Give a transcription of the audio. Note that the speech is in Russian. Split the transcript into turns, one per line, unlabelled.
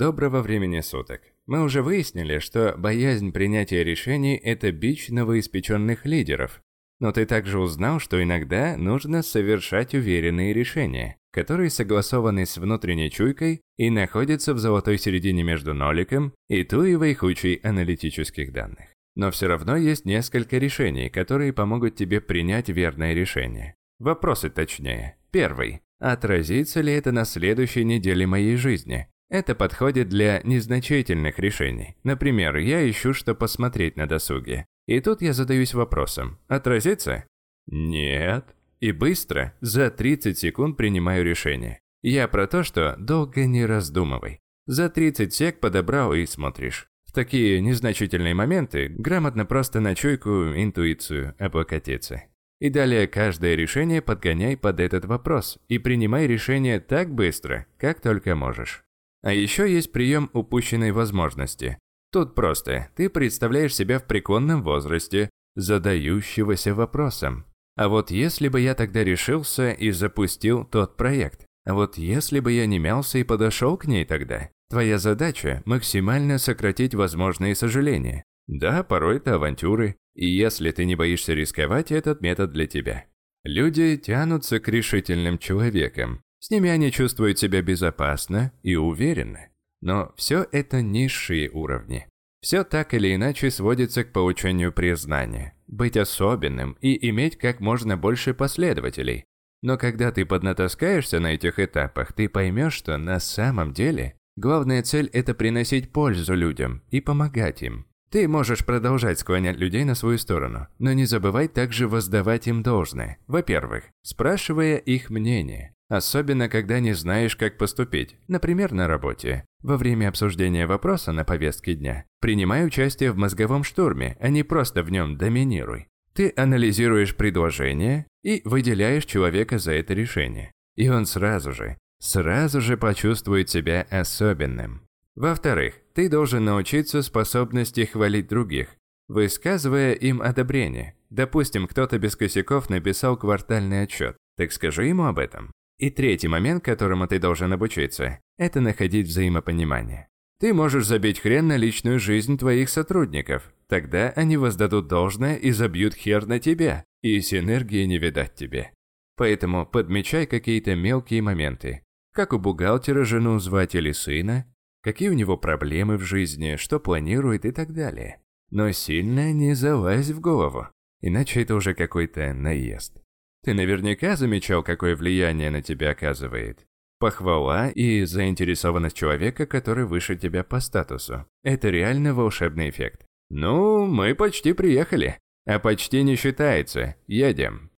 Доброго времени суток. Мы уже выяснили, что боязнь принятия решений – это бич новоиспеченных лидеров. Но ты также узнал, что иногда нужно совершать уверенные решения, которые согласованы с внутренней чуйкой и находятся в золотой середине между ноликом и туевой кучей аналитических данных. Но все равно есть несколько решений, которые помогут тебе принять верное решение. Вопросы точнее. Первый. Отразится ли это на следующей неделе моей жизни? Это подходит для незначительных решений. Например, я ищу, что посмотреть на досуге. И тут я задаюсь вопросом. Отразится? Нет. И быстро, за 30 секунд принимаю решение. Я про то, что долго не раздумывай. За 30 сек подобрал и смотришь. В такие незначительные моменты грамотно просто на чуйку, интуицию облокотиться. И далее каждое решение подгоняй под этот вопрос и принимай решение так быстро, как только можешь. А еще есть прием упущенной возможности. Тут просто, ты представляешь себя в преклонном возрасте, задающегося вопросом. А вот если бы я тогда решился и запустил тот проект? А вот если бы я не мялся и подошел к ней тогда? Твоя задача – максимально сократить возможные сожаления. Да, порой это авантюры, и если ты не боишься рисковать, этот метод для тебя. Люди тянутся к решительным человекам, с ними они чувствуют себя безопасно и уверенно. Но все это низшие уровни. Все так или иначе сводится к получению признания, быть особенным и иметь как можно больше последователей. Но когда ты поднатаскаешься на этих этапах, ты поймешь, что на самом деле главная цель – это приносить пользу людям и помогать им. Ты можешь продолжать склонять людей на свою сторону, но не забывай также воздавать им должное. Во-первых, спрашивая их мнение. Особенно, когда не знаешь, как поступить, например, на работе. Во время обсуждения вопроса на повестке дня принимай участие в мозговом штурме, а не просто в нем доминируй. Ты анализируешь предложение и выделяешь человека за это решение. И он сразу же, сразу же почувствует себя особенным. Во-вторых, ты должен научиться способности хвалить других, высказывая им одобрение. Допустим, кто-то без косяков написал квартальный отчет. Так скажи ему об этом. И третий момент, которому ты должен обучиться, это находить взаимопонимание. Ты можешь забить хрен на личную жизнь твоих сотрудников. Тогда они воздадут должное и забьют хер на тебя, и синергии не видать тебе. Поэтому подмечай какие-то мелкие моменты. Как у бухгалтера жену звать или сына, какие у него проблемы в жизни, что планирует и так далее. Но сильно не залазь в голову, иначе это уже какой-то наезд. Ты наверняка замечал, какое влияние на тебя оказывает. Похвала и заинтересованность человека, который выше тебя по статусу. Это реально волшебный эффект. Ну, мы почти приехали. А почти не считается. Едем.